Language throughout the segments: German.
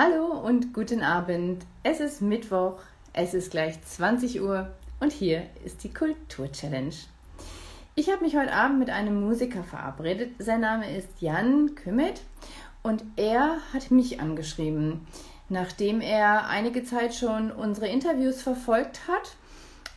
Hallo und guten Abend. Es ist Mittwoch, es ist gleich 20 Uhr und hier ist die Kultur-Challenge. Ich habe mich heute Abend mit einem Musiker verabredet. Sein Name ist Jan Kümmet und er hat mich angeschrieben, nachdem er einige Zeit schon unsere Interviews verfolgt hat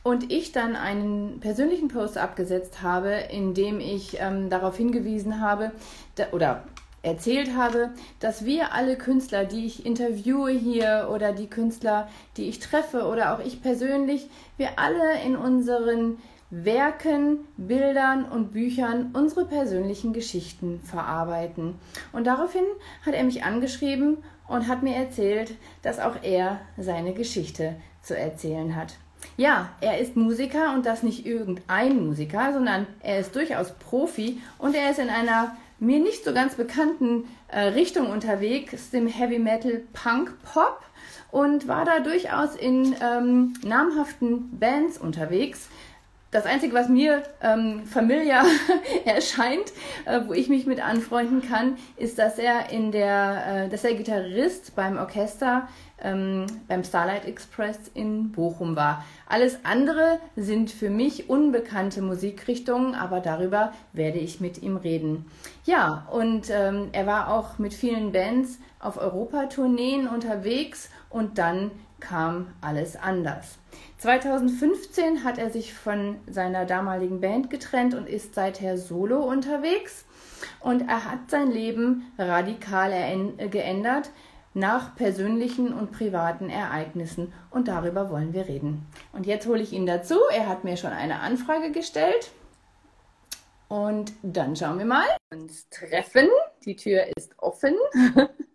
und ich dann einen persönlichen Post abgesetzt habe, in dem ich ähm, darauf hingewiesen habe da, oder erzählt habe, dass wir alle Künstler, die ich interviewe hier oder die Künstler, die ich treffe oder auch ich persönlich, wir alle in unseren Werken, Bildern und Büchern unsere persönlichen Geschichten verarbeiten. Und daraufhin hat er mich angeschrieben und hat mir erzählt, dass auch er seine Geschichte zu erzählen hat. Ja, er ist Musiker und das nicht irgendein Musiker, sondern er ist durchaus Profi und er ist in einer mir nicht so ganz bekannten äh, Richtung unterwegs, dem Heavy Metal Punk Pop und war da durchaus in ähm, namhaften Bands unterwegs. Das Einzige, was mir ähm, familiar erscheint, äh, wo ich mich mit anfreunden kann, ist, dass er in der, äh, dass er Gitarrist beim Orchester ähm, beim Starlight Express in Bochum war. Alles andere sind für mich unbekannte Musikrichtungen, aber darüber werde ich mit ihm reden. Ja, und ähm, er war auch mit vielen Bands auf Europatourneen unterwegs und dann kam alles anders. 2015 hat er sich von seiner damaligen Band getrennt und ist seither solo unterwegs. Und er hat sein Leben radikal geändert nach persönlichen und privaten Ereignissen. Und darüber wollen wir reden. Und jetzt hole ich ihn dazu. Er hat mir schon eine Anfrage gestellt. Und dann schauen wir mal. Uns treffen. Die Tür ist offen.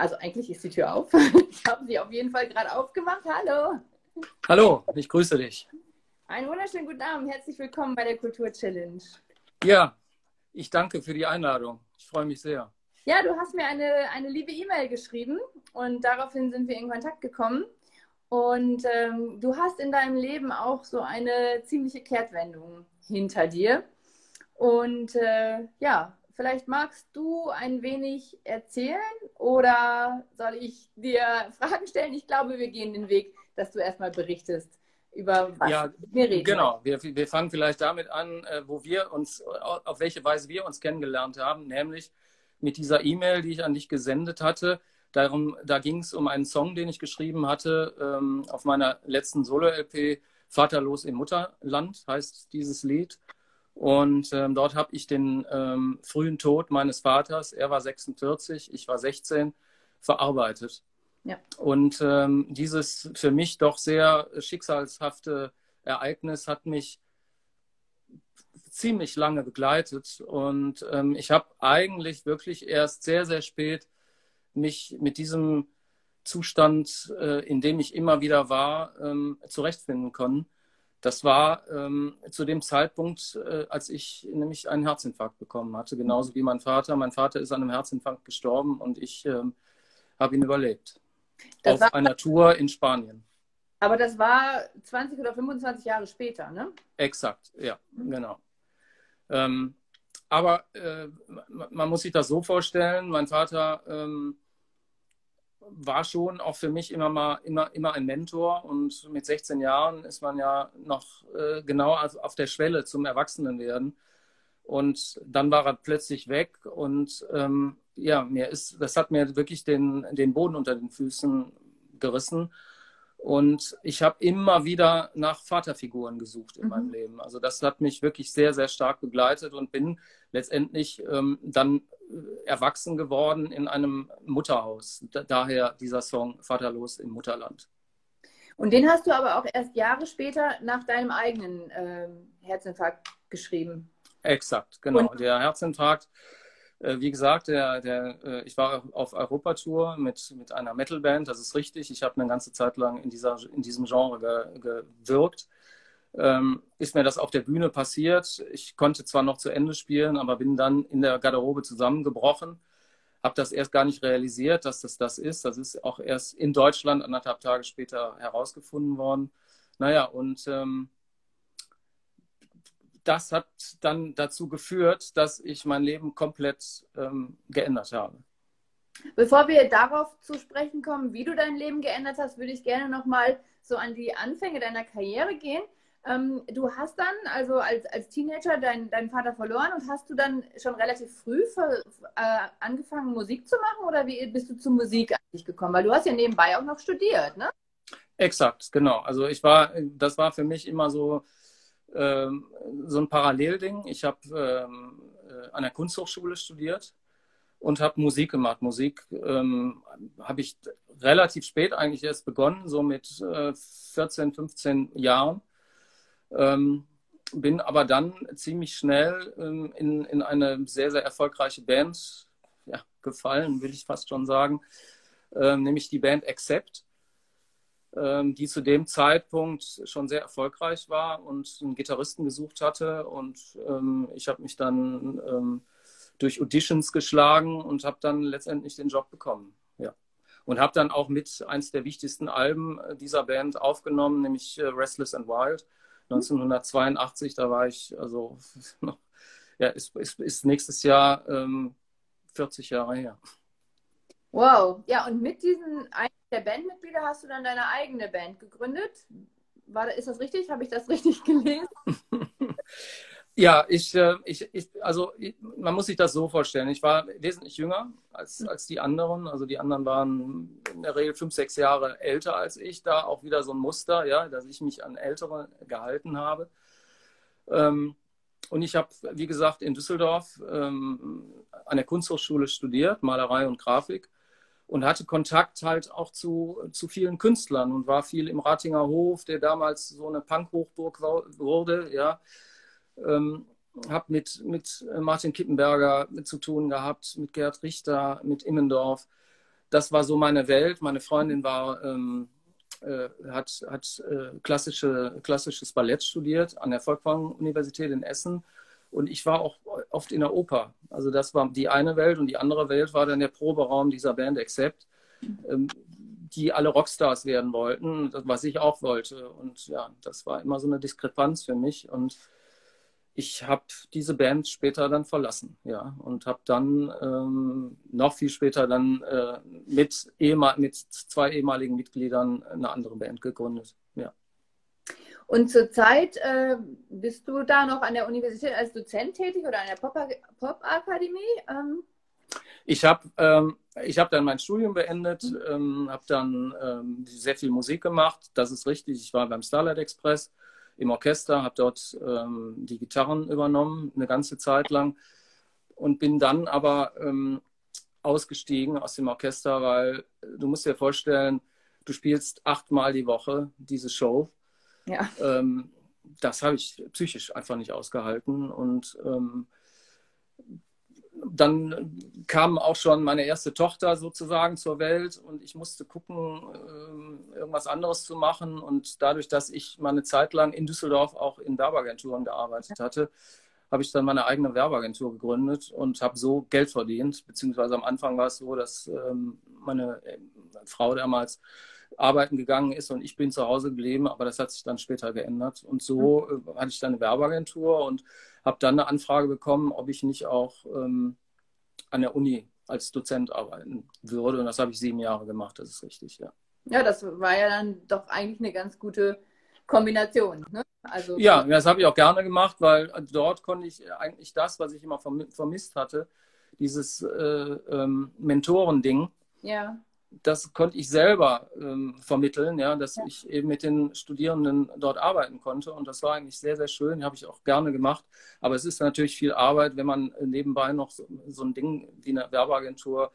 Also eigentlich ist die Tür auf. Ich habe sie auf jeden Fall gerade aufgemacht. Hallo. Hallo, ich grüße dich. Einen wunderschönen guten Abend. Herzlich willkommen bei der Kultur Challenge. Ja, ich danke für die Einladung. Ich freue mich sehr. Ja, du hast mir eine, eine liebe E-Mail geschrieben und daraufhin sind wir in Kontakt gekommen. Und ähm, du hast in deinem Leben auch so eine ziemliche Kehrtwendung hinter dir. Und äh, ja, Vielleicht magst du ein wenig erzählen oder soll ich dir Fragen stellen? Ich glaube, wir gehen den Weg, dass du erstmal berichtest über was ja, wir reden. Genau, wir, wir fangen vielleicht damit an, äh, wo wir uns, auf welche Weise wir uns kennengelernt haben, nämlich mit dieser E-Mail, die ich an dich gesendet hatte. Darum, da ging es um einen Song, den ich geschrieben hatte ähm, auf meiner letzten Solo-LP, Vaterlos im Mutterland heißt dieses Lied. Und ähm, dort habe ich den ähm, frühen Tod meines Vaters, er war 46, ich war 16, verarbeitet. Ja. Und ähm, dieses für mich doch sehr schicksalshafte Ereignis hat mich ziemlich lange begleitet. Und ähm, ich habe eigentlich wirklich erst sehr, sehr spät mich mit diesem Zustand, äh, in dem ich immer wieder war, ähm, zurechtfinden können. Das war ähm, zu dem Zeitpunkt, äh, als ich nämlich einen Herzinfarkt bekommen hatte, genauso wie mein Vater. Mein Vater ist an einem Herzinfarkt gestorben und ich ähm, habe ihn überlebt. Das auf war, einer Tour in Spanien. Aber das war 20 oder 25 Jahre später, ne? Exakt, ja, mhm. genau. Ähm, aber äh, man muss sich das so vorstellen, mein Vater ähm, war schon auch für mich immer mal immer, immer ein Mentor und mit 16 Jahren ist man ja noch äh, genau auf der Schwelle zum Erwachsenenwerden. Und dann war er plötzlich weg und ähm, ja, mir ist, das hat mir wirklich den, den Boden unter den Füßen gerissen. Und ich habe immer wieder nach Vaterfiguren gesucht in mhm. meinem Leben. Also das hat mich wirklich sehr, sehr stark begleitet und bin letztendlich ähm, dann äh, erwachsen geworden in einem Mutterhaus. Da, daher dieser Song Vaterlos im Mutterland. Und den hast du aber auch erst Jahre später nach deinem eigenen äh, Herzinfarkt geschrieben. Exakt, genau. Und der Herzinfarkt wie gesagt, der, der, äh, ich war auf Europatour mit, mit einer Metalband, das ist richtig. Ich habe eine ganze Zeit lang in, dieser, in diesem Genre ge, gewirkt. Ähm, ist mir das auf der Bühne passiert. Ich konnte zwar noch zu Ende spielen, aber bin dann in der Garderobe zusammengebrochen. Habe das erst gar nicht realisiert, dass das das ist. Das ist auch erst in Deutschland anderthalb Tage später herausgefunden worden. Naja, und ähm, das hat dann dazu geführt, dass ich mein Leben komplett ähm, geändert habe. Bevor wir darauf zu sprechen kommen, wie du dein Leben geändert hast, würde ich gerne nochmal so an die Anfänge deiner Karriere gehen. Ähm, du hast dann also als, als Teenager dein, deinen Vater verloren und hast du dann schon relativ früh für, äh, angefangen, Musik zu machen oder wie bist du zur Musik eigentlich gekommen? Weil du hast ja nebenbei auch noch studiert, ne? Exakt, genau. Also ich war, das war für mich immer so, ähm, so ein Parallelding. Ich habe ähm, äh, an der Kunsthochschule studiert und habe Musik gemacht. Musik ähm, habe ich relativ spät eigentlich erst begonnen, so mit äh, 14, 15 Jahren. Ähm, bin aber dann ziemlich schnell ähm, in, in eine sehr, sehr erfolgreiche Band ja, gefallen, will ich fast schon sagen, ähm, nämlich die Band Accept, die zu dem Zeitpunkt schon sehr erfolgreich war und einen Gitarristen gesucht hatte. Und ähm, ich habe mich dann ähm, durch Auditions geschlagen und habe dann letztendlich den Job bekommen. Ja. Und habe dann auch mit eins der wichtigsten Alben dieser Band aufgenommen, nämlich äh, Restless and Wild 1982, da war ich also noch, ja, ist, ist, ist nächstes Jahr ähm, 40 Jahre her. Wow, ja, und mit diesen der Bandmitglieder hast du dann deine eigene Band gegründet. War, ist das richtig? Habe ich das richtig gelesen? Ja, ich, äh, ich, ich, also man muss sich das so vorstellen. Ich war wesentlich jünger als, als die anderen. Also die anderen waren in der Regel fünf, sechs Jahre älter als ich. Da auch wieder so ein Muster, ja, dass ich mich an Ältere gehalten habe. Ähm, und ich habe, wie gesagt, in Düsseldorf ähm, an der Kunsthochschule studiert, Malerei und Grafik und hatte Kontakt halt auch zu, zu vielen Künstlern und war viel im Ratinger Hof, der damals so eine Punk-Hochburg wurde, ja ähm, habe mit, mit Martin Kippenberger zu tun gehabt, mit Gerd Richter, mit Immendorf. Das war so meine Welt. Meine Freundin war, ähm, äh, hat, hat äh, klassische, klassisches Ballett studiert an der Volkwang-Universität in Essen. Und ich war auch oft in der Oper. Also das war die eine Welt und die andere Welt war dann der Proberaum dieser Band Accept, ähm, die alle Rockstars werden wollten, was ich auch wollte. Und ja, das war immer so eine Diskrepanz für mich. Und ich habe diese Band später dann verlassen, ja, und habe dann ähm, noch viel später dann äh, mit, mit zwei ehemaligen Mitgliedern eine andere Band gegründet, ja. Und zurzeit äh, bist du da noch an der Universität als Dozent tätig oder an der Pop-Akademie? Ähm? Ich habe ähm, hab dann mein Studium beendet, mhm. ähm, habe dann ähm, sehr viel Musik gemacht. Das ist richtig. Ich war beim Starlight Express im Orchester, habe dort ähm, die Gitarren übernommen, eine ganze Zeit lang und bin dann aber ähm, ausgestiegen aus dem Orchester, weil du musst dir vorstellen, du spielst achtmal die Woche diese Show. Ja. Ähm, das habe ich psychisch einfach nicht ausgehalten und ähm, dann kam auch schon meine erste Tochter sozusagen zur Welt und ich musste gucken, ähm, irgendwas anderes zu machen. Und dadurch, dass ich meine Zeit lang in Düsseldorf auch in Werbeagenturen gearbeitet hatte, habe ich dann meine eigene Werbeagentur gegründet und habe so Geld verdient. Beziehungsweise am Anfang war es so, dass ähm, meine äh, Frau damals arbeiten gegangen ist und ich bin zu Hause geblieben, aber das hat sich dann später geändert. Und so mhm. äh, hatte ich dann eine Werbeagentur und habe dann eine Anfrage bekommen, ob ich nicht auch ähm, an der Uni als Dozent arbeiten würde. Und das habe ich sieben Jahre gemacht, das ist richtig, ja. Ja, das war ja dann doch eigentlich eine ganz gute Kombination. Ne? Also, ja, das habe ich auch gerne gemacht, weil dort konnte ich eigentlich das, was ich immer vermisst hatte, dieses äh, ähm, Mentorending, ja das konnte ich selber ähm, vermitteln, ja, dass ich eben mit den Studierenden dort arbeiten konnte. Und das war eigentlich sehr, sehr schön, habe ich auch gerne gemacht. Aber es ist natürlich viel Arbeit, wenn man nebenbei noch so, so ein Ding wie eine Werbeagentur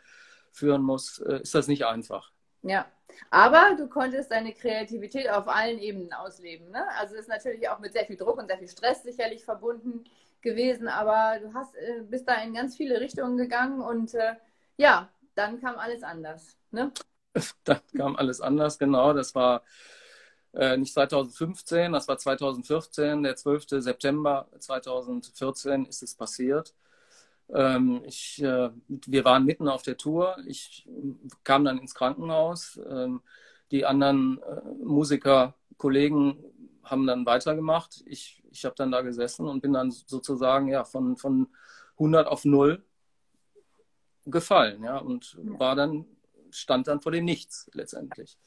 führen muss, äh, ist das nicht einfach. Ja, aber du konntest deine Kreativität auf allen Ebenen ausleben. Ne? Also ist natürlich auch mit sehr viel Druck und sehr viel Stress sicherlich verbunden gewesen, aber du hast, äh, bist da in ganz viele Richtungen gegangen und äh, ja, dann kam alles anders. Ne? Dann kam alles anders, genau. Das war äh, nicht 2015, das war 2014, der 12. September 2014 ist es passiert. Ähm, ich, äh, wir waren mitten auf der Tour. Ich kam dann ins Krankenhaus. Ähm, die anderen äh, Musiker, Kollegen haben dann weitergemacht. Ich, ich habe dann da gesessen und bin dann sozusagen ja, von, von 100 auf 0 gefallen, ja, und ja. war dann, stand dann vor dem Nichts letztendlich.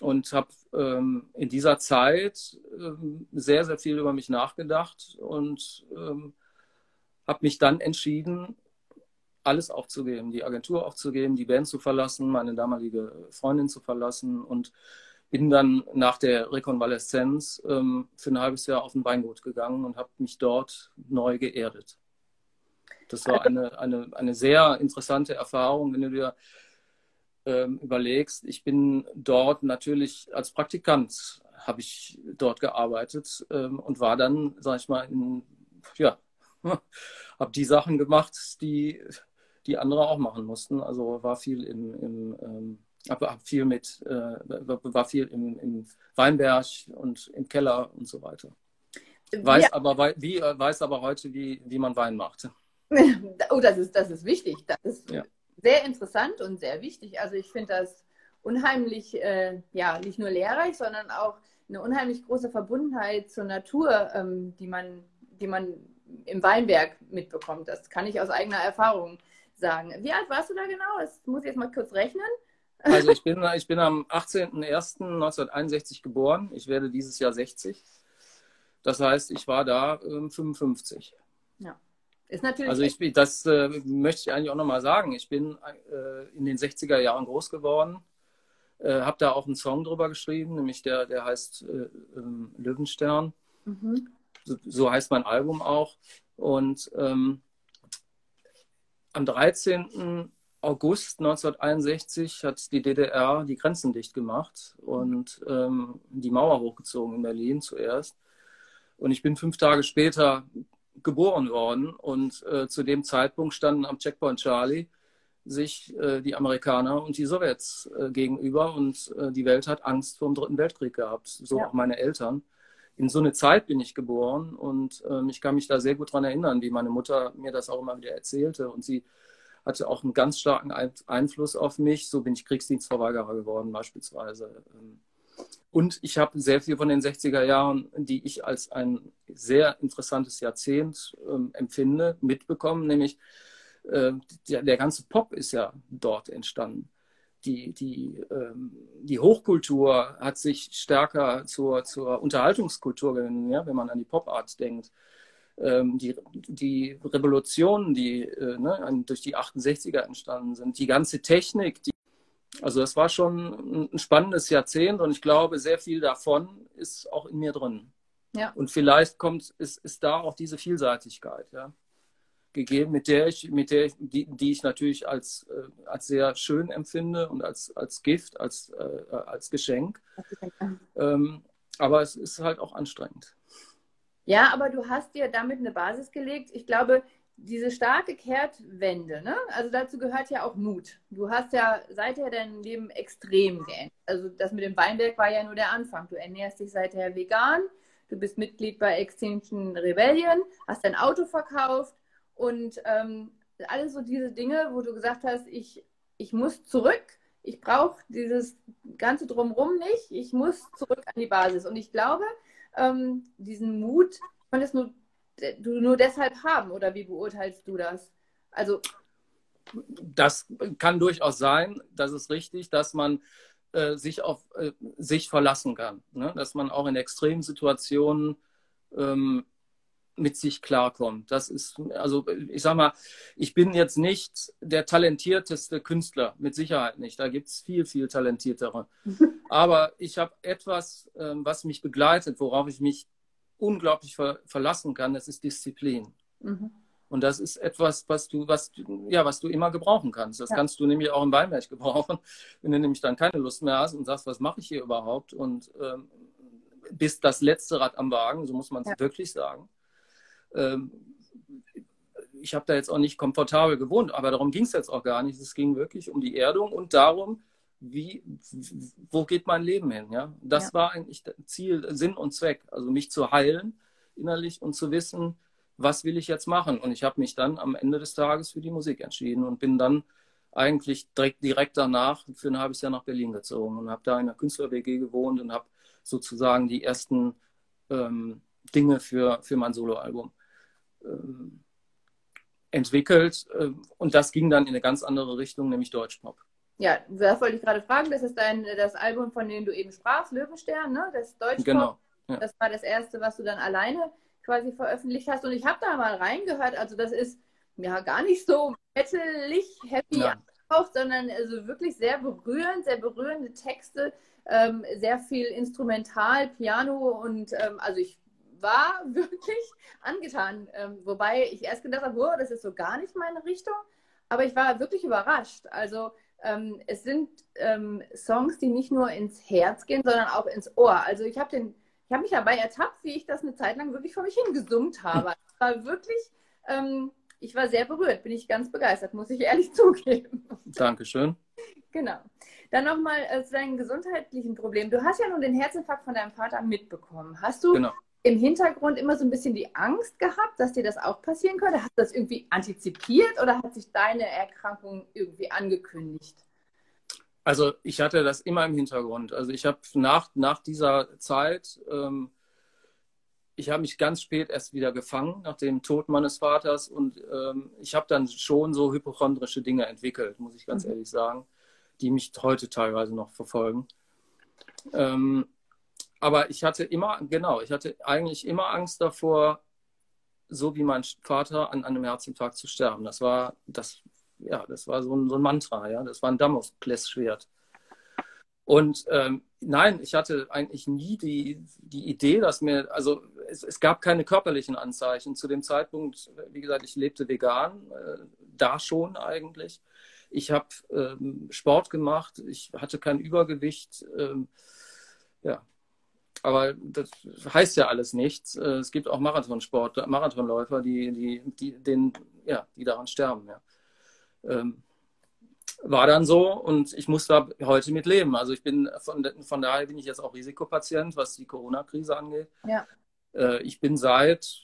Und habe ähm, in dieser Zeit ähm, sehr, sehr viel über mich nachgedacht und ähm, habe mich dann entschieden, alles aufzugeben, die Agentur aufzugeben, die Band zu verlassen, meine damalige Freundin zu verlassen und bin dann nach der Rekonvaleszenz ähm, für ein halbes Jahr auf ein Weingut gegangen und habe mich dort neu geerdet. Das war eine, eine, eine sehr interessante Erfahrung, wenn du dir ähm, überlegst. Ich bin dort natürlich als Praktikant, habe ich dort gearbeitet ähm, und war dann, sag ich mal, in, ja, habe die Sachen gemacht, die, die andere auch machen mussten. Also war viel im, im ähm, viel mit, äh, war viel im, im Weinberg und im Keller und so weiter. Weiß, ja. aber, wie, weiß aber heute, wie, wie man Wein macht. Oh, das ist, das ist wichtig. Das ist ja. sehr interessant und sehr wichtig. Also ich finde das unheimlich, äh, ja, nicht nur lehrreich, sondern auch eine unheimlich große Verbundenheit zur Natur, ähm, die, man, die man im Weinberg mitbekommt. Das kann ich aus eigener Erfahrung sagen. Wie alt warst du da genau? Das muss ich jetzt mal kurz rechnen. Also ich bin, ich bin am 18.01.1961 geboren. Ich werde dieses Jahr 60. Das heißt, ich war da ähm, 55. Ist natürlich. Also ich, das äh, möchte ich eigentlich auch nochmal sagen. Ich bin äh, in den 60er Jahren groß geworden. Äh, habe da auch einen Song drüber geschrieben, nämlich der, der heißt äh, ähm, Löwenstern. Mhm. So, so, heißt mein Album auch. Und ähm, am 13. August 1961 hat die DDR die Grenzen dicht gemacht und ähm, die Mauer hochgezogen in Berlin zuerst. Und ich bin fünf Tage später geboren worden und äh, zu dem Zeitpunkt standen am Checkpoint Charlie sich äh, die Amerikaner und die Sowjets äh, gegenüber und äh, die Welt hat Angst vor dem Dritten Weltkrieg gehabt, so ja. auch meine Eltern. In so eine Zeit bin ich geboren und ähm, ich kann mich da sehr gut daran erinnern, wie meine Mutter mir das auch immer wieder erzählte und sie hatte auch einen ganz starken Einfluss auf mich. So bin ich Kriegsdienstverweigerer geworden beispielsweise. Ähm, und ich habe sehr viel von den 60er Jahren, die ich als ein sehr interessantes Jahrzehnt ähm, empfinde, mitbekommen. Nämlich äh, der, der, ganze Pop ist ja dort entstanden. Die, die, ähm, die Hochkultur hat sich stärker zur, zur Unterhaltungskultur gewendet, ja, wenn man an die Popart denkt ähm, die, die Revolutionen, die äh, ne, durch die 68er entstanden sind, die ganze Technik, die, also das war schon ein spannendes Jahrzehnt und ich glaube, sehr viel davon ist auch in mir drin. Ja. Und vielleicht kommt, ist, ist da auch diese Vielseitigkeit, ja, gegeben, mit der ich, mit der ich, die, die ich natürlich als, äh, als sehr schön empfinde und als, als Gift, als, äh, als Geschenk. Ähm, aber es ist halt auch anstrengend. Ja, aber du hast dir damit eine Basis gelegt. Ich glaube, diese starke Kehrtwende, ne? also dazu gehört ja auch Mut. Du hast ja seither dein Leben extrem geändert. Also das mit dem Weinberg war ja nur der Anfang. Du ernährst dich seither vegan, du bist Mitglied bei Extinction Rebellion, hast dein Auto verkauft und ähm, alles so diese Dinge, wo du gesagt hast, ich, ich muss zurück, ich brauche dieses ganze Drumrum nicht, ich muss zurück an die Basis. Und ich glaube, ähm, diesen Mut konntest nur, nur deshalb haben oder wie beurteilst du das? Also das kann durchaus sein, das ist richtig, dass man äh, sich auf äh, sich verlassen kann, ne? dass man auch in extremen Situationen ähm, mit sich klarkommt. Das ist, also ich sag mal, ich bin jetzt nicht der talentierteste Künstler, mit Sicherheit nicht. Da gibt es viel, viel talentiertere. Aber ich habe etwas, ähm, was mich begleitet, worauf ich mich unglaublich ver verlassen kann, das ist Disziplin. Mhm. Und das ist etwas, was du, was, ja, was du immer gebrauchen kannst. Das ja. kannst du nämlich auch im Weinberg gebrauchen, wenn du nämlich dann keine Lust mehr hast und sagst, was mache ich hier überhaupt? Und ähm, bist das letzte Rad am Wagen, so muss man es ja. wirklich sagen. Ähm, ich habe da jetzt auch nicht komfortabel gewohnt, aber darum ging es jetzt auch gar nicht. Es ging wirklich um die Erdung und darum, wie, wo geht mein Leben hin? Ja? Das ja. war eigentlich Ziel, Sinn und Zweck. Also mich zu heilen innerlich und zu wissen, was will ich jetzt machen? Und ich habe mich dann am Ende des Tages für die Musik entschieden und bin dann eigentlich direkt, direkt danach für ein halbes Jahr nach Berlin gezogen und habe da in einer Künstler-WG gewohnt und habe sozusagen die ersten ähm, Dinge für, für mein Soloalbum ähm, entwickelt äh, und das ging dann in eine ganz andere Richtung, nämlich Deutschpop. Ja, das wollte ich gerade fragen. Das ist dein, das Album, von dem du eben sprachst, Löwenstern, ne? Das Deutschpop. Genau. Ja. Das war das erste, was du dann alleine quasi veröffentlicht hast. Und ich habe da mal reingehört. Also das ist ja gar nicht so metalig happy ja. auch, sondern also wirklich sehr berührend, sehr berührende Texte, ähm, sehr viel Instrumental, Piano und ähm, also ich war wirklich angetan. Ähm, wobei ich erst gedacht habe, oh, das ist so gar nicht meine Richtung. Aber ich war wirklich überrascht. Also ähm, es sind ähm, Songs, die nicht nur ins Herz gehen, sondern auch ins Ohr. Also ich habe den, ich habe mich dabei ertappt, wie ich das eine Zeit lang wirklich vor mich hingesummt habe. Es war wirklich, ähm, ich war sehr berührt, bin ich ganz begeistert, muss ich ehrlich zugeben. Dankeschön. Genau. Dann nochmal äh, zu deinen gesundheitlichen Problemen. Du hast ja nun den Herzinfarkt von deinem Vater mitbekommen. Hast du genau im Hintergrund immer so ein bisschen die Angst gehabt, dass dir das auch passieren könnte? Hast du das irgendwie antizipiert oder hat sich deine Erkrankung irgendwie angekündigt? Also ich hatte das immer im Hintergrund. Also ich habe nach, nach dieser Zeit, ähm, ich habe mich ganz spät erst wieder gefangen nach dem Tod meines Vaters und ähm, ich habe dann schon so hypochondrische Dinge entwickelt, muss ich ganz mhm. ehrlich sagen, die mich heute teilweise noch verfolgen. Ähm, aber ich hatte immer, genau, ich hatte eigentlich immer Angst davor, so wie mein Vater an einem Herzinfarkt zu sterben. Das war, das, ja, das war so ein, so ein Mantra, ja, das war ein Damoklesschwert. Und ähm, nein, ich hatte eigentlich nie die, die Idee, dass mir, also es, es, gab keine körperlichen Anzeichen. Zu dem Zeitpunkt, wie gesagt, ich lebte vegan, äh, da schon eigentlich. Ich habe ähm, Sport gemacht, ich hatte kein Übergewicht. Ähm, ja, aber das heißt ja alles nichts. Äh, es gibt auch Marathonsport, Marathonläufer, die, die, die, den, ja, die daran sterben. Ja. Ähm, war dann so und ich muss da heute mit leben. Also ich bin von, von daher bin ich jetzt auch Risikopatient, was die Corona-Krise angeht. Ja. Äh, ich bin seit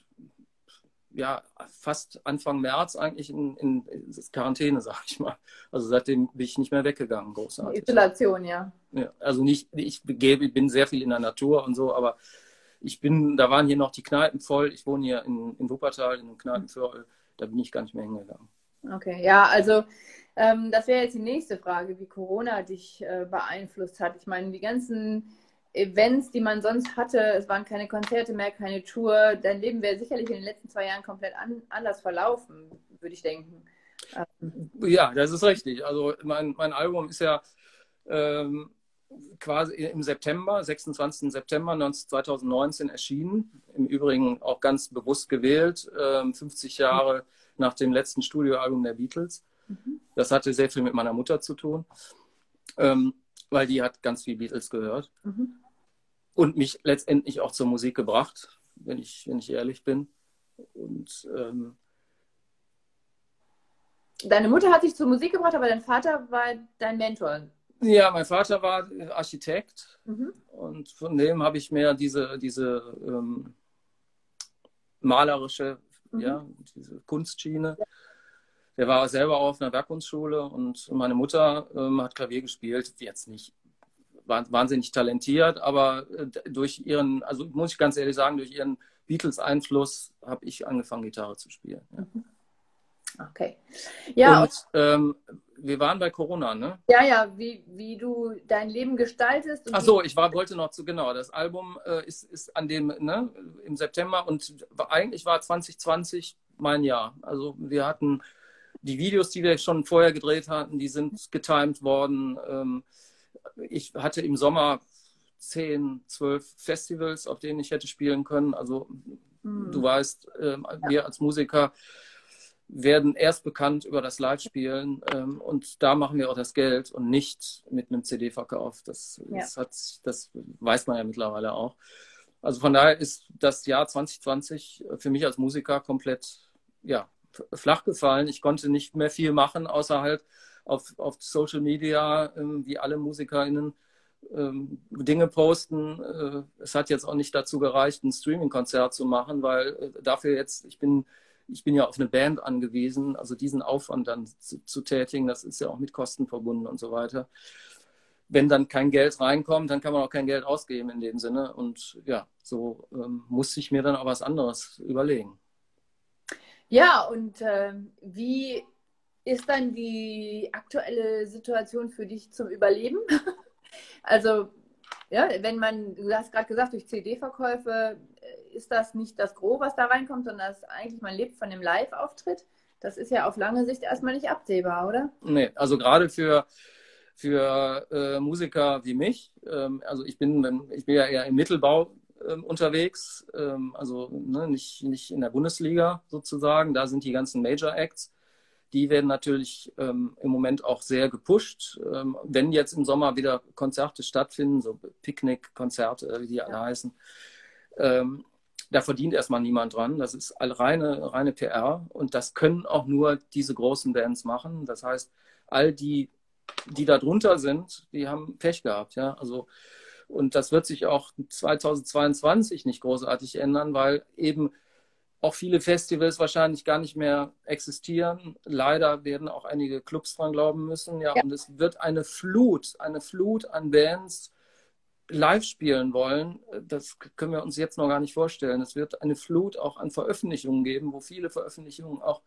ja, fast Anfang März eigentlich in, in Quarantäne, sag ich mal. Also seitdem bin ich nicht mehr weggegangen, großartig. Isolation, ja. ja. Also nicht, ich bin sehr viel in der Natur und so, aber ich bin, da waren hier noch die Kneipen voll. Ich wohne hier in, in Wuppertal, in einem Kneipenviertel. Da bin ich gar nicht mehr hingegangen. Okay, ja, also ähm, das wäre jetzt die nächste Frage, wie Corona dich äh, beeinflusst hat. Ich meine, die ganzen Events, die man sonst hatte, es waren keine Konzerte mehr, keine Tour. Dein Leben wäre sicherlich in den letzten zwei Jahren komplett an, anders verlaufen, würde ich denken. Ähm. Ja, das ist richtig. Also mein, mein Album ist ja ähm, quasi im September, 26. September 2019 erschienen. Im Übrigen auch ganz bewusst gewählt, ähm, 50 Jahre nach dem letzten Studioalbum der Beatles. Mhm. Das hatte sehr viel mit meiner Mutter zu tun. Ähm, weil die hat ganz viel Beatles gehört mhm. Und mich letztendlich auch zur Musik gebracht, wenn ich, wenn ich ehrlich bin. Und ähm, Deine Mutter hat dich zur Musik gebracht, aber dein Vater war dein Mentor. Ja, mein Vater war Architekt mhm. und von dem habe ich mehr diese, diese ähm, malerische, mhm. ja, diese Kunstschiene. Ja der war selber auf einer Werkkunstschule und meine Mutter ähm, hat Klavier gespielt, jetzt nicht wahnsinnig talentiert, aber äh, durch ihren, also muss ich ganz ehrlich sagen, durch ihren Beatles-Einfluss habe ich angefangen, Gitarre zu spielen. Ja. Mhm. Okay. Ja. Und ähm, wir waren bei Corona, ne? Ja, ja, wie, wie du dein Leben gestaltest. Ach so, ich war, wollte noch zu, genau, das Album äh, ist, ist an dem, ne, im September und eigentlich war 2020 mein Jahr. Also wir hatten die Videos, die wir schon vorher gedreht hatten, die sind getimed worden. Ähm, ich hatte im Sommer zehn, zwölf Festivals, auf denen ich hätte spielen können. Also mhm. du weißt, ähm, wir als Musiker werden erst bekannt über das Live-Spielen ähm, und da machen wir auch das Geld und nicht mit einem CD-Verkauf. Das, ja. das, hat, das weiß man ja mittlerweile auch. Also von daher ist das Jahr 2020 für mich als Musiker komplett ja, flach gefallen. Ich konnte nicht mehr viel machen, außer halt auf, auf Social Media, ähm, wie alle MusikerInnen, ähm, Dinge posten. Äh, es hat jetzt auch nicht dazu gereicht, ein Streaming-Konzert zu machen, weil äh, dafür jetzt, ich bin, ich bin ja auf eine Band angewiesen, also diesen Aufwand dann zu, zu tätigen, das ist ja auch mit Kosten verbunden und so weiter. Wenn dann kein Geld reinkommt, dann kann man auch kein Geld ausgeben in dem Sinne. Und ja, so ähm, musste ich mir dann auch was anderes überlegen. Ja, und äh, wie ist dann die aktuelle Situation für dich zum Überleben? also, ja, wenn man, du hast gerade gesagt, durch CD-Verkäufe äh, ist das nicht das Gros, was da reinkommt, sondern das eigentlich, man lebt von dem Live-Auftritt. Das ist ja auf lange Sicht erstmal nicht absehbar, oder? Nee, also gerade für, für äh, Musiker wie mich, ähm, also ich bin, ich bin ja eher im Mittelbau ähm, unterwegs, ähm, also ne, nicht, nicht in der Bundesliga sozusagen, da sind die ganzen Major Acts. Die werden natürlich ähm, im Moment auch sehr gepusht. Ähm, wenn jetzt im Sommer wieder Konzerte stattfinden, so Picknick-Konzerte, wie die alle heißen, ähm, da verdient erstmal niemand dran. Das ist reine, reine PR und das können auch nur diese großen Bands machen. Das heißt, all die, die da drunter sind, die haben Pech gehabt. Ja? Also, und das wird sich auch 2022 nicht großartig ändern, weil eben auch viele Festivals wahrscheinlich gar nicht mehr existieren. Leider werden auch einige Clubs dran glauben müssen. Ja, ja. und es wird eine Flut, eine Flut an Bands live spielen wollen, das können wir uns jetzt noch gar nicht vorstellen. Es wird eine Flut auch an Veröffentlichungen geben, wo viele Veröffentlichungen auch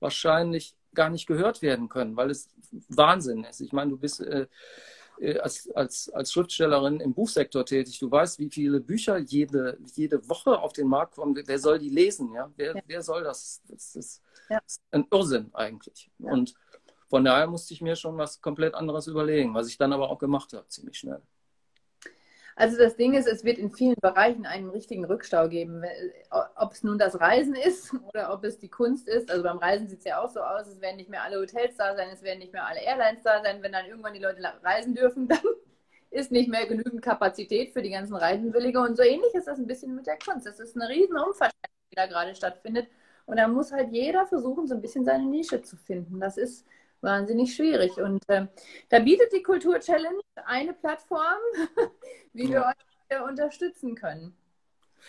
wahrscheinlich gar nicht gehört werden können, weil es Wahnsinn ist. Ich meine, du bist äh, als, als, als Schriftstellerin im Buchsektor tätig. Du weißt, wie viele Bücher jede, jede Woche auf den Markt kommen. Wer soll die lesen? Ja? Wer, ja. wer soll das? Das ist, ja. das ist ein Irrsinn eigentlich. Ja. Und von daher musste ich mir schon was komplett anderes überlegen, was ich dann aber auch gemacht habe, ziemlich schnell. Also das Ding ist, es wird in vielen Bereichen einen richtigen Rückstau geben. Ob es nun das Reisen ist oder ob es die Kunst ist. Also beim Reisen sieht es ja auch so aus, es werden nicht mehr alle Hotels da sein, es werden nicht mehr alle Airlines da sein. Wenn dann irgendwann die Leute reisen dürfen, dann ist nicht mehr genügend Kapazität für die ganzen Reisenwillige. Und so ähnlich ist das ein bisschen mit der Kunst. Das ist eine riesen Umverteilung, die da gerade stattfindet. Und da muss halt jeder versuchen, so ein bisschen seine Nische zu finden. Das ist wahnsinnig schwierig. Und äh, da bietet die Kultur Challenge eine Plattform, wie wir euch unterstützen können.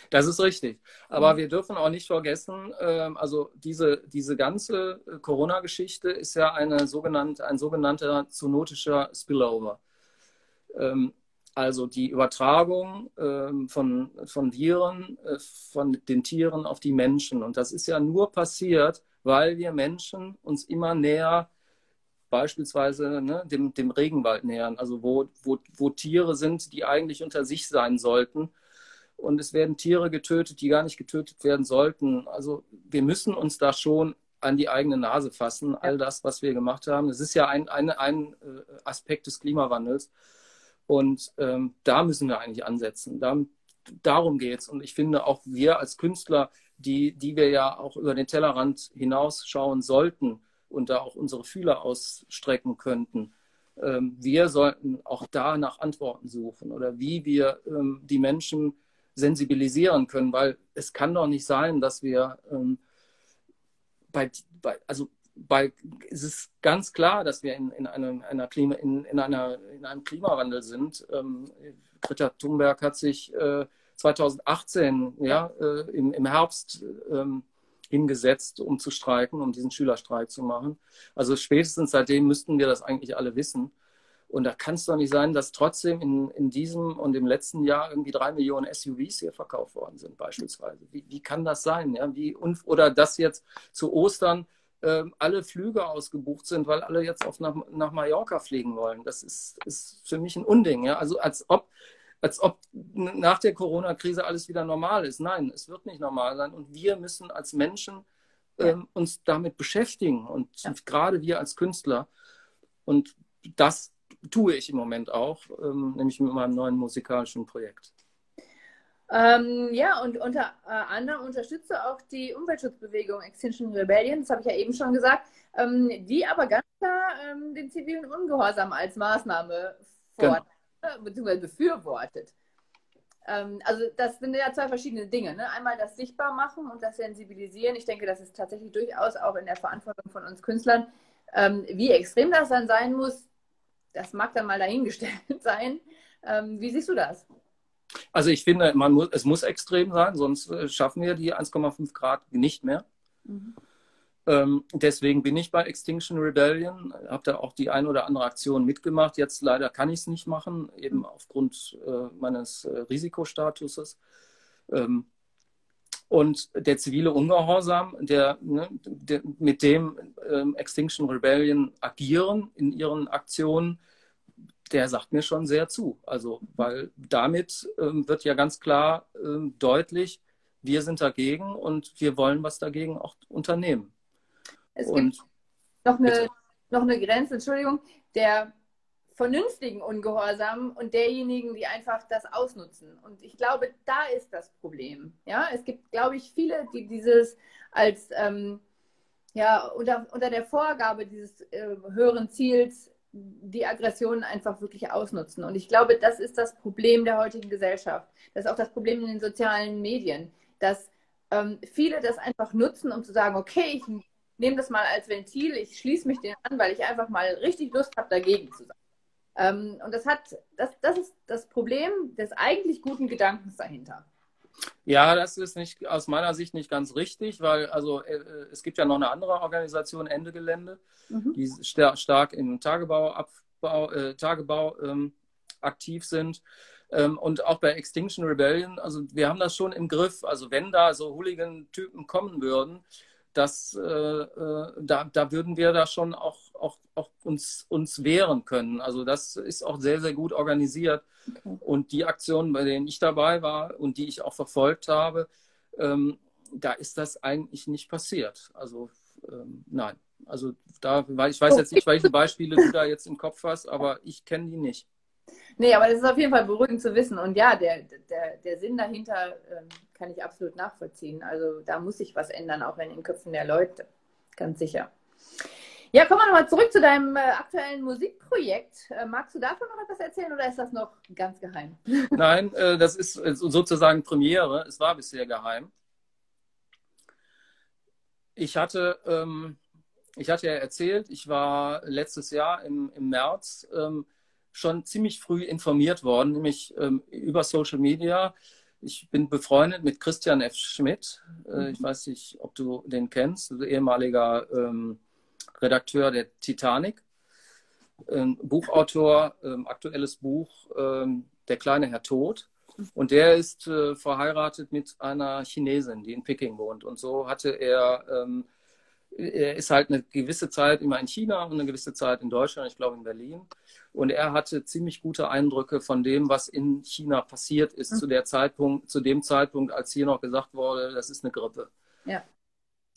Das ist richtig. Aber mhm. wir dürfen auch nicht vergessen, ähm, also diese, diese ganze äh, Corona-Geschichte ist ja eine sogenannte, ein sogenannter zoonotischer Spillover. Ähm, also die Übertragung ähm, von, von Viren äh, von den Tieren auf die Menschen. Und das ist ja nur passiert, weil wir Menschen uns immer näher beispielsweise ne, dem, dem Regenwald nähern, also wo, wo, wo Tiere sind, die eigentlich unter sich sein sollten. Und es werden Tiere getötet, die gar nicht getötet werden sollten. Also wir müssen uns da schon an die eigene Nase fassen, all das, was wir gemacht haben. Das ist ja ein, ein, ein äh, Aspekt des Klimawandels. Und ähm, da müssen wir eigentlich ansetzen. Da, darum geht es. Und ich finde auch wir als Künstler, die, die wir ja auch über den Tellerrand hinausschauen sollten, und da auch unsere Fühler ausstrecken könnten. Ähm, wir sollten auch da nach Antworten suchen oder wie wir ähm, die Menschen sensibilisieren können, weil es kann doch nicht sein, dass wir ähm, bei, bei, also bei, es ist ganz klar, dass wir in, in, einem, einer Klima, in, in, einer, in einem Klimawandel sind. Ähm, Greta Thunberg hat sich äh, 2018 ja, äh, im, im Herbst ähm, hingesetzt, um zu streiken, um diesen Schülerstreik zu machen. Also spätestens seitdem müssten wir das eigentlich alle wissen. Und da kann es doch nicht sein, dass trotzdem in, in diesem und im letzten Jahr irgendwie drei Millionen SUVs hier verkauft worden sind, beispielsweise. Wie, wie kann das sein? Ja? Wie, und, oder dass jetzt zu Ostern äh, alle Flüge ausgebucht sind, weil alle jetzt auf nach, nach Mallorca fliegen wollen. Das ist, ist für mich ein Unding. Ja? Also als ob als ob nach der Corona-Krise alles wieder normal ist. Nein, es wird nicht normal sein. Und wir müssen als Menschen ähm, uns damit beschäftigen. Und ja. gerade wir als Künstler. Und das tue ich im Moment auch, ähm, nämlich mit meinem neuen musikalischen Projekt. Ähm, ja, und unter äh, anderem unterstütze auch die Umweltschutzbewegung Extinction Rebellion, das habe ich ja eben schon gesagt, ähm, die aber ganz klar ähm, den zivilen Ungehorsam als Maßnahme fordert. Beziehungsweise befürwortet. Ähm, also das sind ja zwei verschiedene Dinge. Ne? Einmal das Sichtbarmachen und das Sensibilisieren. Ich denke, das ist tatsächlich durchaus auch in der Verantwortung von uns Künstlern. Ähm, wie extrem das dann sein muss, das mag dann mal dahingestellt sein. Ähm, wie siehst du das? Also ich finde, man muss, es muss extrem sein, sonst äh, schaffen wir die 1,5 Grad nicht mehr. Mhm. Ähm, deswegen bin ich bei Extinction Rebellion, habe da auch die ein oder andere Aktion mitgemacht. Jetzt leider kann ich es nicht machen, eben aufgrund äh, meines äh, Risikostatuses. Ähm, Und der zivile Ungehorsam, der, ne, der mit dem ähm, Extinction Rebellion agieren in ihren Aktionen, der sagt mir schon sehr zu. Also, weil damit ähm, wird ja ganz klar ähm, deutlich, wir sind dagegen und wir wollen was dagegen auch unternehmen. Es und, gibt noch eine, noch eine Grenze, Entschuldigung, der vernünftigen Ungehorsam und derjenigen, die einfach das ausnutzen. Und ich glaube, da ist das Problem. Ja, es gibt, glaube ich, viele, die dieses als ähm, ja unter, unter der Vorgabe dieses äh, höheren Ziels die Aggressionen einfach wirklich ausnutzen. Und ich glaube, das ist das Problem der heutigen Gesellschaft. Das ist auch das Problem in den sozialen Medien, dass ähm, viele das einfach nutzen, um zu sagen, okay, ich nehme das mal als Ventil, ich schließe mich den an, weil ich einfach mal richtig Lust habe, dagegen zu sein. Ähm, und das hat, das, das ist das Problem des eigentlich guten Gedankens dahinter. Ja, das ist nicht aus meiner Sicht nicht ganz richtig, weil also äh, es gibt ja noch eine andere Organisation, Ende Gelände, mhm. die star stark im Tagebau, Abbau, äh, Tagebau ähm, aktiv sind. Ähm, und auch bei Extinction Rebellion, also wir haben das schon im Griff. Also wenn da so Hooligan-Typen kommen würden, das, äh, äh, da, da würden wir da schon auch, auch, auch uns, uns wehren können. Also das ist auch sehr, sehr gut organisiert. Okay. Und die Aktionen, bei denen ich dabei war und die ich auch verfolgt habe, ähm, da ist das eigentlich nicht passiert. Also ähm, nein. Also da, ich weiß jetzt nicht, welche Beispiele du da jetzt im Kopf hast, aber ich kenne die nicht. Nee, aber das ist auf jeden Fall beruhigend zu wissen. Und ja, der, der, der Sinn dahinter ähm, kann ich absolut nachvollziehen. Also da muss sich was ändern, auch in den Köpfen der Leute. Ganz sicher. Ja, kommen wir nochmal zurück zu deinem äh, aktuellen Musikprojekt. Äh, magst du davon noch etwas erzählen oder ist das noch ganz geheim? Nein, äh, das ist äh, sozusagen Premiere. Es war bisher geheim. Ich hatte, ähm, ich hatte ja erzählt, ich war letztes Jahr im, im März ähm, schon ziemlich früh informiert worden, nämlich ähm, über Social Media. Ich bin befreundet mit Christian F. Schmidt. Äh, ich weiß nicht, ob du den kennst, ehemaliger ähm, Redakteur der Titanic, ähm, Buchautor, ähm, aktuelles Buch ähm, Der kleine Herr Tod. Und der ist äh, verheiratet mit einer Chinesin, die in Peking wohnt. Und so hatte er ähm, er ist halt eine gewisse Zeit immer in China und eine gewisse Zeit in Deutschland, ich glaube in Berlin. Und er hatte ziemlich gute Eindrücke von dem, was in China passiert ist, mhm. zu der Zeitpunkt, zu dem Zeitpunkt, als hier noch gesagt wurde, das ist eine Grippe. Ja.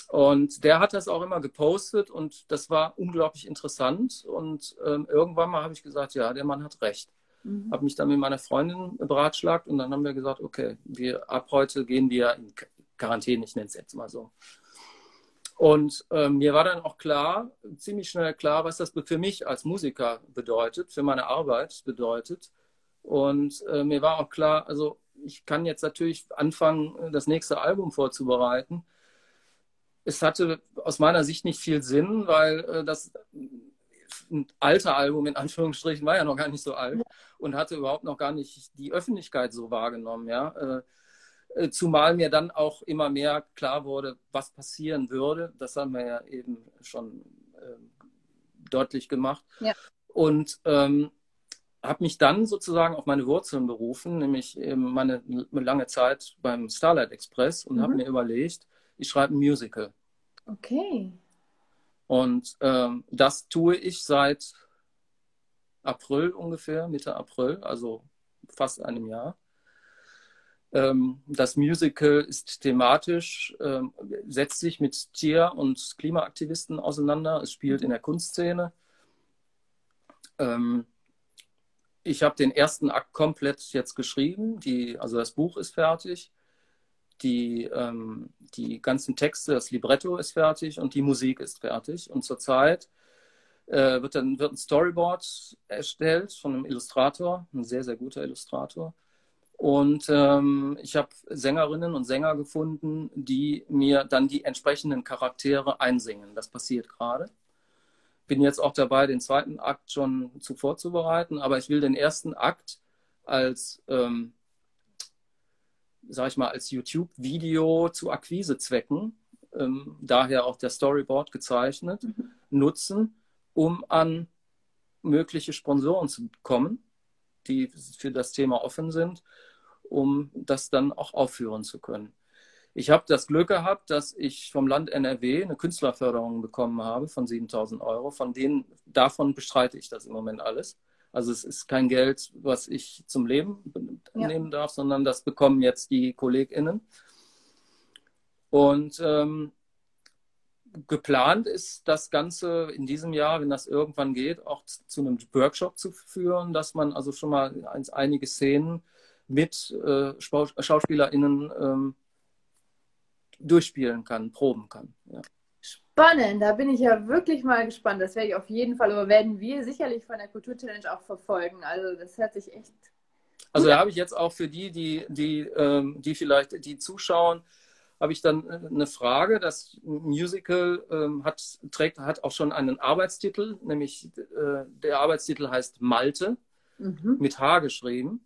Und der hat das auch immer gepostet und das war unglaublich interessant. Und ähm, irgendwann mal habe ich gesagt, ja, der Mann hat recht. Mhm. Habe mich dann mit meiner Freundin beratschlagt und dann haben wir gesagt, okay, wir ab heute gehen wir in Quarantäne, ich nenne es jetzt mal so. Und äh, mir war dann auch klar, ziemlich schnell klar, was das für mich als Musiker bedeutet, für meine Arbeit bedeutet. Und äh, mir war auch klar, also ich kann jetzt natürlich anfangen, das nächste Album vorzubereiten. Es hatte aus meiner Sicht nicht viel Sinn, weil äh, das ein alter Album in Anführungsstrichen war ja noch gar nicht so alt und hatte überhaupt noch gar nicht die Öffentlichkeit so wahrgenommen. Ja äh, zumal mir dann auch immer mehr klar wurde, was passieren würde. Das haben wir ja eben schon äh, deutlich gemacht. Ja. Und ähm, habe mich dann sozusagen auf meine Wurzeln berufen, nämlich meine lange Zeit beim Starlight Express und mhm. habe mir überlegt, ich schreibe ein Musical. Okay. Und ähm, das tue ich seit April ungefähr, Mitte April, also fast einem Jahr. Ähm, das Musical ist thematisch, ähm, setzt sich mit Tier- und Klimaaktivisten auseinander. Es spielt in der Kunstszene. Ähm, ich habe den ersten Akt komplett jetzt geschrieben. Die, also das Buch ist fertig. Die, die ganzen Texte, das Libretto ist fertig und die Musik ist fertig. Und zurzeit äh, wird dann wird ein Storyboard erstellt von einem Illustrator, ein sehr, sehr guter Illustrator. Und ähm, ich habe Sängerinnen und Sänger gefunden, die mir dann die entsprechenden Charaktere einsingen. Das passiert gerade. Bin jetzt auch dabei, den zweiten Akt schon zu vorzubereiten, aber ich will den ersten Akt als, ähm, sag ich mal, als YouTube-Video zu Akquisezwecken, ähm, daher auch der Storyboard gezeichnet, mhm. nutzen, um an mögliche Sponsoren zu kommen, die für das Thema offen sind um das dann auch aufführen zu können. Ich habe das Glück gehabt, dass ich vom Land NRW eine Künstlerförderung bekommen habe von 7000 Euro. Von denen, davon bestreite ich das im Moment alles. Also es ist kein Geld, was ich zum Leben ja. nehmen darf, sondern das bekommen jetzt die KollegInnen. Und ähm, geplant ist das Ganze in diesem Jahr, wenn das irgendwann geht, auch zu einem Workshop zu führen, dass man also schon mal einige Szenen mit äh, SchauspielerInnen ähm, durchspielen kann, proben kann. Ja. Spannend, da bin ich ja wirklich mal gespannt. Das werde ich auf jeden Fall, aber werden wir sicherlich von der Kulturchallenge auch verfolgen. Also das hört sich echt. Also da habe ich jetzt auch für die, die, die, ähm, die vielleicht die zuschauen, habe ich dann äh, eine Frage. Das Musical ähm, hat, trägt, hat auch schon einen Arbeitstitel, nämlich äh, der Arbeitstitel heißt Malte, mhm. mit H geschrieben.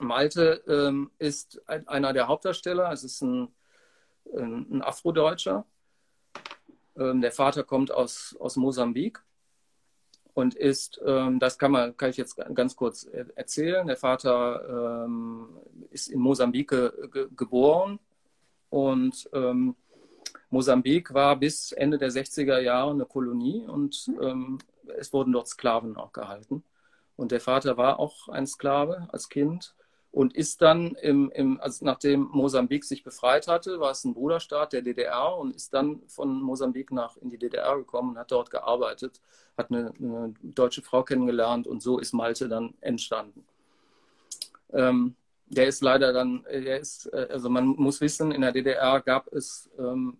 Malte ähm, ist ein, einer der Hauptdarsteller. Es ist ein ein Afrodeutscher. Ähm, der Vater kommt aus, aus Mosambik und ist, ähm, das kann, man, kann ich jetzt ganz kurz erzählen, der Vater ähm, ist in Mosambik ge geboren und ähm, Mosambik war bis Ende der 60er Jahre eine Kolonie und ähm, es wurden dort Sklaven auch gehalten. Und der Vater war auch ein Sklave als Kind und ist dann, im, im, also nachdem Mosambik sich befreit hatte, war es ein Bruderstaat der DDR und ist dann von Mosambik nach in die DDR gekommen und hat dort gearbeitet, hat eine, eine deutsche Frau kennengelernt und so ist Malte dann entstanden. Ähm, der ist leider dann, der ist, äh, also man muss wissen, in der DDR gab es, ähm,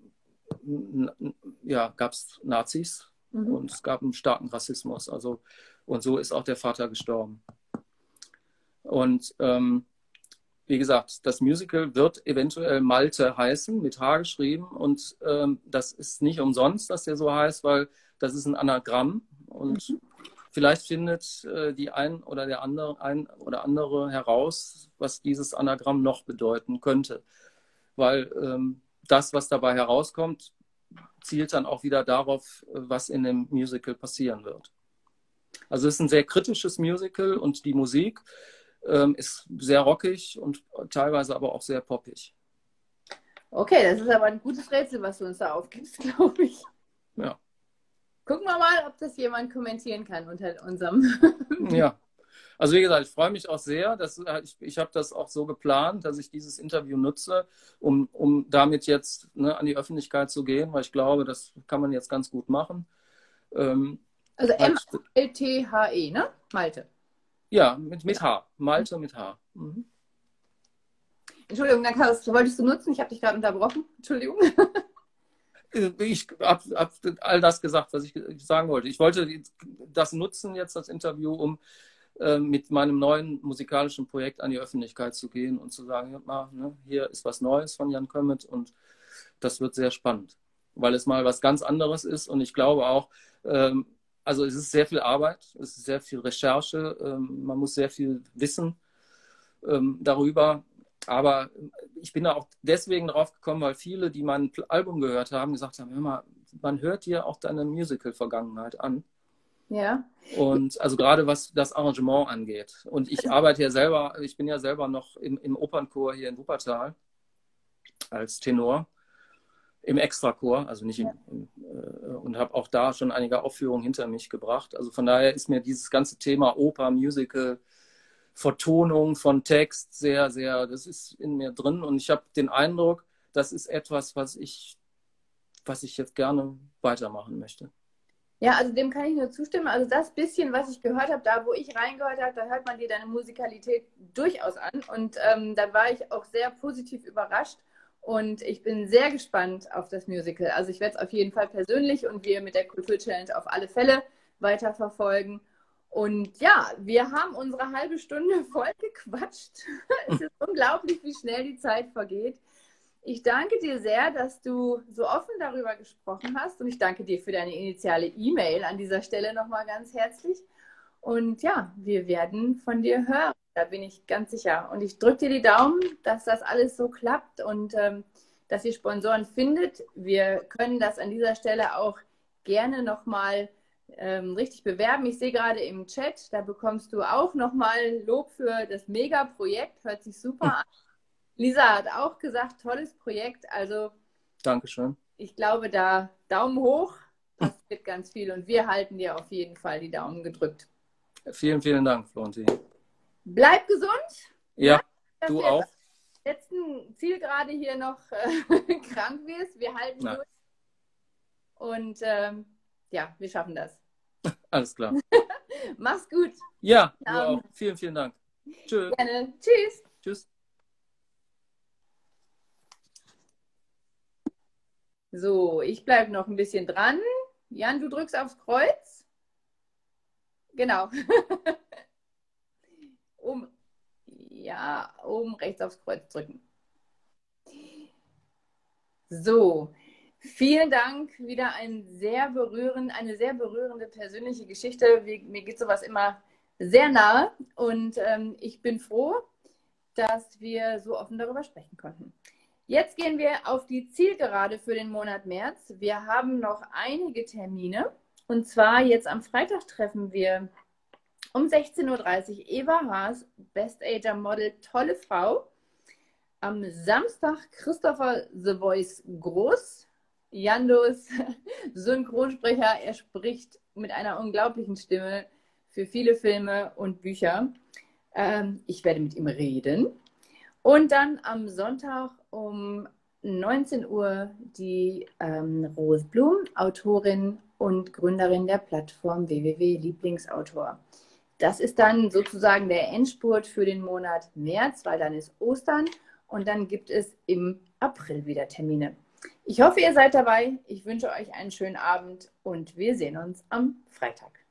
ja, gab es Nazis mhm. und es gab einen starken Rassismus. Also, und so ist auch der Vater gestorben. Und ähm, wie gesagt, das Musical wird eventuell Malte heißen, mit H geschrieben. Und ähm, das ist nicht umsonst, dass der so heißt, weil das ist ein Anagramm. Und mhm. vielleicht findet äh, die ein oder der andere, ein oder andere heraus, was dieses Anagramm noch bedeuten könnte. Weil ähm, das, was dabei herauskommt, zielt dann auch wieder darauf, was in dem Musical passieren wird. Also es ist ein sehr kritisches Musical und die Musik ähm, ist sehr rockig und teilweise aber auch sehr poppig. Okay, das ist aber ein gutes Rätsel, was du uns da aufgibst, glaube ich. Ja. Gucken wir mal, ob das jemand kommentieren kann unter unserem. ja. Also wie gesagt, ich freue mich auch sehr. Dass, äh, ich ich habe das auch so geplant, dass ich dieses Interview nutze, um, um damit jetzt ne, an die Öffentlichkeit zu gehen, weil ich glaube, das kann man jetzt ganz gut machen. Ähm, also M-L-T-H-E, ne? Malte. Ja, mit, mit H. Malte mit H. Mhm. Entschuldigung, Nakas, wolltest du nutzen? Ich habe dich gerade unterbrochen. Entschuldigung. Äh, ich habe hab all das gesagt, was ich sagen wollte. Ich wollte das nutzen, jetzt das Interview, um äh, mit meinem neuen musikalischen Projekt an die Öffentlichkeit zu gehen und zu sagen, mal, ne, hier ist was Neues von Jan Kömmet und das wird sehr spannend, weil es mal was ganz anderes ist und ich glaube auch, ähm, also es ist sehr viel Arbeit, es ist sehr viel Recherche, ähm, man muss sehr viel wissen ähm, darüber. Aber ich bin da auch deswegen drauf gekommen, weil viele, die mein Album gehört haben, gesagt haben, hör mal, man hört dir auch deine Musical-Vergangenheit an. Ja. Und also gerade was das Arrangement angeht. Und ich arbeite ja selber, ich bin ja selber noch im, im Opernchor hier in Wuppertal als Tenor im Extrachor, also nicht im, im äh, und habe auch da schon einige Aufführungen hinter mich gebracht. Also von daher ist mir dieses ganze Thema Oper, Musical, Vertonung von Text sehr, sehr, das ist in mir drin und ich habe den Eindruck, das ist etwas, was ich, was ich jetzt gerne weitermachen möchte. Ja, also dem kann ich nur zustimmen. Also das bisschen, was ich gehört habe, da wo ich reingehört habe, da hört man dir deine Musikalität durchaus an. Und ähm, da war ich auch sehr positiv überrascht. Und ich bin sehr gespannt auf das Musical. Also ich werde es auf jeden Fall persönlich und wir mit der Kultur-Challenge auf alle Fälle weiterverfolgen. Und ja, wir haben unsere halbe Stunde voll gequatscht. es ist unglaublich, wie schnell die Zeit vergeht. Ich danke dir sehr, dass du so offen darüber gesprochen hast und ich danke dir für deine initiale E-Mail an dieser Stelle nochmal ganz herzlich. Und ja, wir werden von dir hören. Da bin ich ganz sicher. Und ich drücke dir die Daumen, dass das alles so klappt und ähm, dass ihr Sponsoren findet. Wir können das an dieser Stelle auch gerne nochmal ähm, richtig bewerben. Ich sehe gerade im Chat, da bekommst du auch nochmal Lob für das Mega-Projekt. Hört sich super an. Lisa hat auch gesagt, tolles Projekt. Also Dankeschön. Ich glaube, da Daumen hoch passiert ganz viel und wir halten dir auf jeden Fall die Daumen gedrückt. Vielen, vielen Dank, Florentin. Bleib gesund. Ja, du auch. Letzten Ziel gerade hier noch äh, krank wirst. Wir halten Na. durch. Und ähm, ja, wir schaffen das. Alles klar. Mach's gut. Ja, du Ja. auch. Vielen, vielen Dank. Tschö. Gerne. Tschüss. Tschüss. So, ich bleibe noch ein bisschen dran. Jan, du drückst aufs Kreuz. Genau. Ja, oben rechts aufs Kreuz drücken. So, vielen Dank. Wieder ein sehr berührend, eine sehr berührende persönliche Geschichte. Mir geht sowas immer sehr nahe und ähm, ich bin froh, dass wir so offen darüber sprechen konnten. Jetzt gehen wir auf die Zielgerade für den Monat März. Wir haben noch einige Termine. Und zwar jetzt am Freitag treffen wir um 16.30 Uhr Eva Haas, Best Ager Model, tolle Frau. Am Samstag Christopher The Voice Groß, Jandos Synchronsprecher. Er spricht mit einer unglaublichen Stimme für viele Filme und Bücher. Ähm, ich werde mit ihm reden. Und dann am Sonntag um 19 Uhr die ähm, Rose Blum, Autorin und Gründerin der Plattform www.lieblingsautor. Das ist dann sozusagen der Endspurt für den Monat März, weil dann ist Ostern und dann gibt es im April wieder Termine. Ich hoffe, ihr seid dabei. Ich wünsche euch einen schönen Abend und wir sehen uns am Freitag.